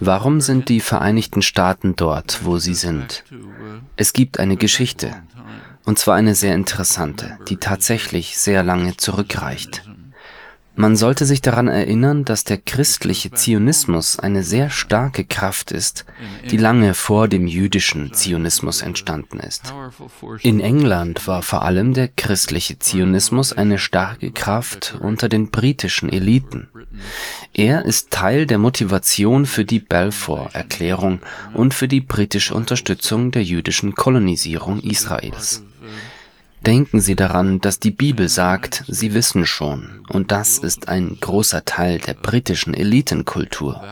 Warum sind die Vereinigten Staaten dort, wo sie sind? Es gibt eine Geschichte, und zwar eine sehr interessante, die tatsächlich sehr lange zurückreicht. Man sollte sich daran erinnern, dass der christliche Zionismus eine sehr starke Kraft ist, die lange vor dem jüdischen Zionismus entstanden ist. In England war vor allem der christliche Zionismus eine starke Kraft unter den britischen Eliten. Er ist Teil der Motivation für die Balfour-Erklärung und für die britische Unterstützung der jüdischen Kolonisierung Israels. Denken Sie daran, dass die Bibel sagt, Sie wissen schon, und das ist ein großer Teil der britischen Elitenkultur.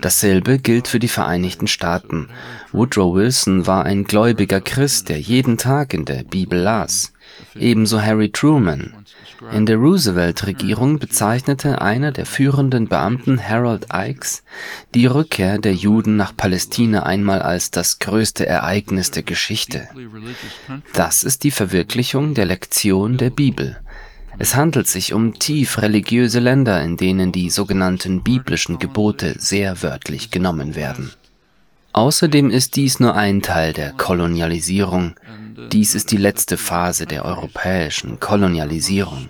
Dasselbe gilt für die Vereinigten Staaten. Woodrow Wilson war ein gläubiger Christ, der jeden Tag in der Bibel las. Ebenso Harry Truman. In der Roosevelt-Regierung bezeichnete einer der führenden Beamten, Harold Ikes, die Rückkehr der Juden nach Palästina einmal als das größte Ereignis der Geschichte. Das ist die Verwirklichung der Lektion der Bibel. Es handelt sich um tief religiöse Länder, in denen die sogenannten biblischen Gebote sehr wörtlich genommen werden. Außerdem ist dies nur ein Teil der Kolonialisierung, dies ist die letzte Phase der europäischen Kolonialisierung.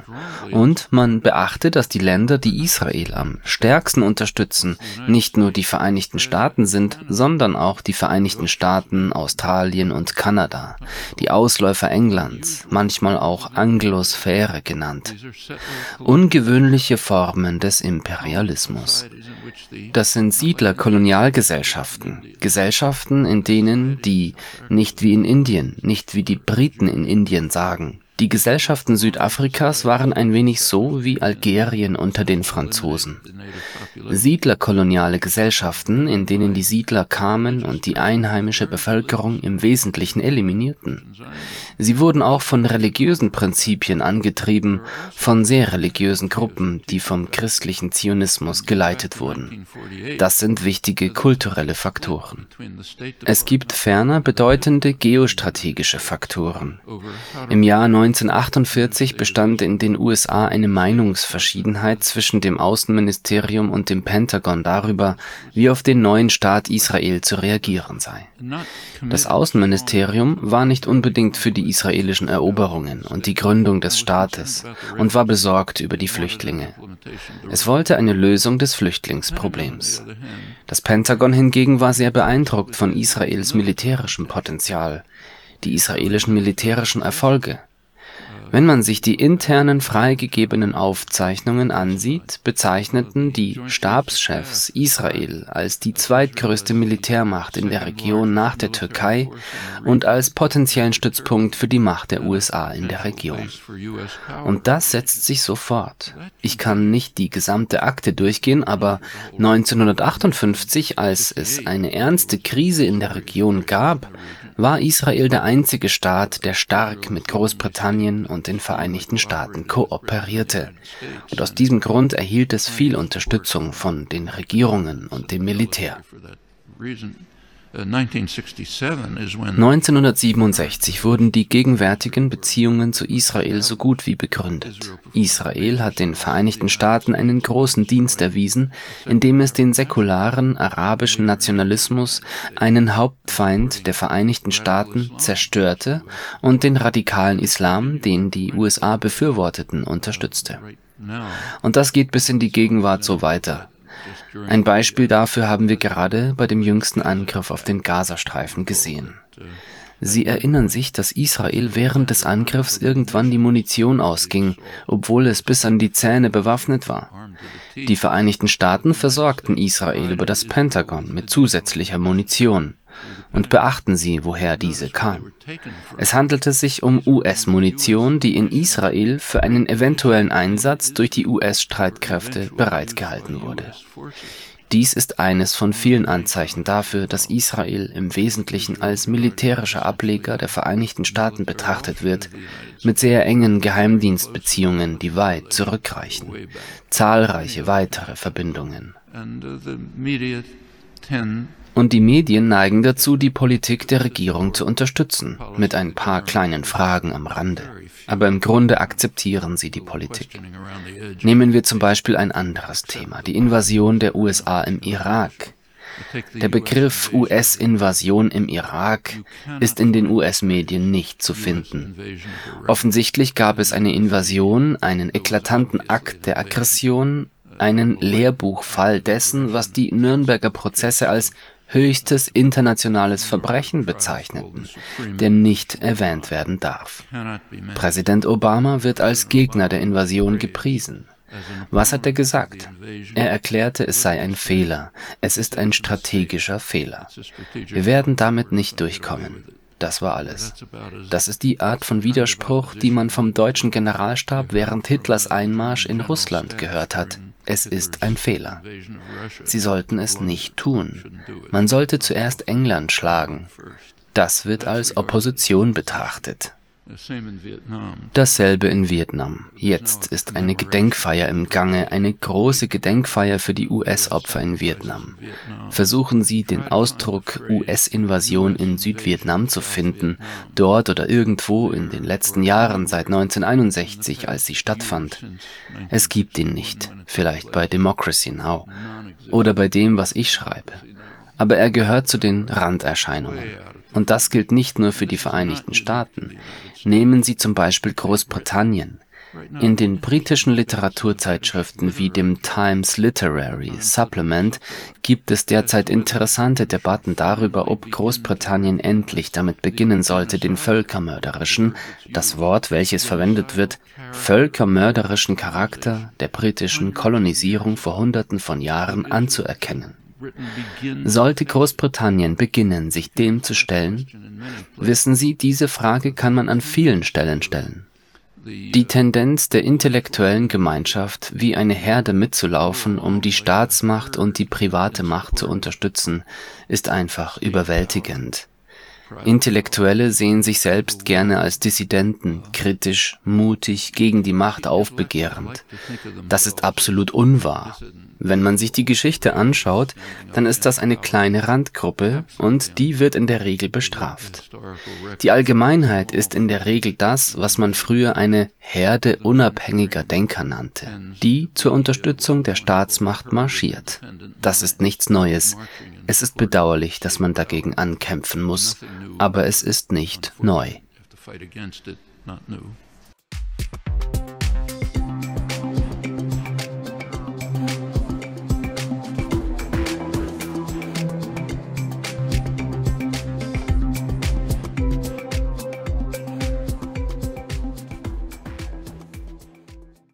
Und man beachte, dass die Länder, die Israel am stärksten unterstützen, nicht nur die Vereinigten Staaten sind, sondern auch die Vereinigten Staaten, Australien und Kanada, die Ausläufer Englands, manchmal auch Anglosphäre genannt. Ungewöhnliche Formen des Imperialismus. Das sind Siedler-Kolonialgesellschaften, Gesellschaften, in denen die, nicht wie in Indien, nicht wie die Briten in Indien sagen, die Gesellschaften Südafrikas waren ein wenig so wie Algerien unter den Franzosen. Siedlerkoloniale Gesellschaften, in denen die Siedler kamen und die einheimische Bevölkerung im Wesentlichen eliminierten. Sie wurden auch von religiösen Prinzipien angetrieben, von sehr religiösen Gruppen, die vom christlichen Zionismus geleitet wurden. Das sind wichtige kulturelle Faktoren. Es gibt ferner bedeutende geostrategische Faktoren. Im Jahr 1948 bestand in den USA eine Meinungsverschiedenheit zwischen dem Außenministerium und dem Pentagon darüber, wie auf den neuen Staat Israel zu reagieren sei. Das Außenministerium war nicht unbedingt für die israelischen Eroberungen und die Gründung des Staates und war besorgt über die Flüchtlinge. Es wollte eine Lösung des Flüchtlingsproblems. Das Pentagon hingegen war sehr beeindruckt von Israels militärischem Potenzial, die israelischen militärischen Erfolge wenn man sich die internen freigegebenen Aufzeichnungen ansieht, bezeichneten die Stabschefs Israel als die zweitgrößte Militärmacht in der Region nach der Türkei und als potenziellen Stützpunkt für die Macht der USA in der Region. Und das setzt sich so fort. Ich kann nicht die gesamte Akte durchgehen, aber 1958, als es eine ernste Krise in der Region gab, war Israel der einzige Staat, der stark mit Großbritannien und den Vereinigten Staaten kooperierte. Und aus diesem Grund erhielt es viel Unterstützung von den Regierungen und dem Militär. 1967 wurden die gegenwärtigen Beziehungen zu Israel so gut wie begründet. Israel hat den Vereinigten Staaten einen großen Dienst erwiesen, indem es den säkularen arabischen Nationalismus, einen Hauptfeind der Vereinigten Staaten, zerstörte und den radikalen Islam, den die USA befürworteten, unterstützte. Und das geht bis in die Gegenwart so weiter. Ein Beispiel dafür haben wir gerade bei dem jüngsten Angriff auf den Gazastreifen gesehen. Sie erinnern sich, dass Israel während des Angriffs irgendwann die Munition ausging, obwohl es bis an die Zähne bewaffnet war. Die Vereinigten Staaten versorgten Israel über das Pentagon mit zusätzlicher Munition. Und beachten Sie, woher diese kam. Es handelte sich um US-Munition, die in Israel für einen eventuellen Einsatz durch die US-Streitkräfte bereitgehalten wurde. Dies ist eines von vielen Anzeichen dafür, dass Israel im Wesentlichen als militärischer Ableger der Vereinigten Staaten betrachtet wird, mit sehr engen Geheimdienstbeziehungen, die weit zurückreichen, zahlreiche weitere Verbindungen. Und die Medien neigen dazu, die Politik der Regierung zu unterstützen, mit ein paar kleinen Fragen am Rande. aber im Grunde akzeptieren sie die Politik. Nehmen wir zum Beispiel ein anderes Thema, die Invasion der USA im Irak. Der Begriff US-Invasion im Irak ist in den US-Medien nicht zu finden. Offensichtlich gab es eine Invasion, einen eklatanten Akt der Aggression, einen Lehrbuchfall dessen, was die Nürnberger Prozesse als höchstes internationales Verbrechen bezeichneten, der nicht erwähnt werden darf. Präsident Obama wird als Gegner der Invasion gepriesen. Was hat er gesagt? Er erklärte, es sei ein Fehler. Es ist ein strategischer Fehler. Wir werden damit nicht durchkommen. Das war alles. Das ist die Art von Widerspruch, die man vom deutschen Generalstab während Hitlers Einmarsch in Russland gehört hat. Es ist ein Fehler. Sie sollten es nicht tun. Man sollte zuerst England schlagen. Das wird als Opposition betrachtet. Dasselbe in Vietnam. Jetzt ist eine Gedenkfeier im Gange, eine große Gedenkfeier für die US-Opfer in Vietnam. Versuchen Sie, den Ausdruck US-Invasion in Südvietnam zu finden, dort oder irgendwo in den letzten Jahren seit 1961, als sie stattfand. Es gibt ihn nicht, vielleicht bei Democracy Now! oder bei dem, was ich schreibe. Aber er gehört zu den Randerscheinungen. Und das gilt nicht nur für die Vereinigten Staaten. Nehmen Sie zum Beispiel Großbritannien. In den britischen Literaturzeitschriften wie dem Times Literary Supplement gibt es derzeit interessante Debatten darüber, ob Großbritannien endlich damit beginnen sollte, den völkermörderischen, das Wort, welches verwendet wird, völkermörderischen Charakter der britischen Kolonisierung vor Hunderten von Jahren anzuerkennen. Sollte Großbritannien beginnen, sich dem zu stellen? Wissen Sie, diese Frage kann man an vielen Stellen stellen. Die Tendenz der intellektuellen Gemeinschaft, wie eine Herde mitzulaufen, um die Staatsmacht und die private Macht zu unterstützen, ist einfach überwältigend. Intellektuelle sehen sich selbst gerne als Dissidenten, kritisch, mutig, gegen die Macht aufbegehrend. Das ist absolut unwahr. Wenn man sich die Geschichte anschaut, dann ist das eine kleine Randgruppe und die wird in der Regel bestraft. Die Allgemeinheit ist in der Regel das, was man früher eine Herde unabhängiger Denker nannte, die zur Unterstützung der Staatsmacht marschiert. Das ist nichts Neues. Es ist bedauerlich, dass man dagegen ankämpfen muss, aber es ist nicht neu.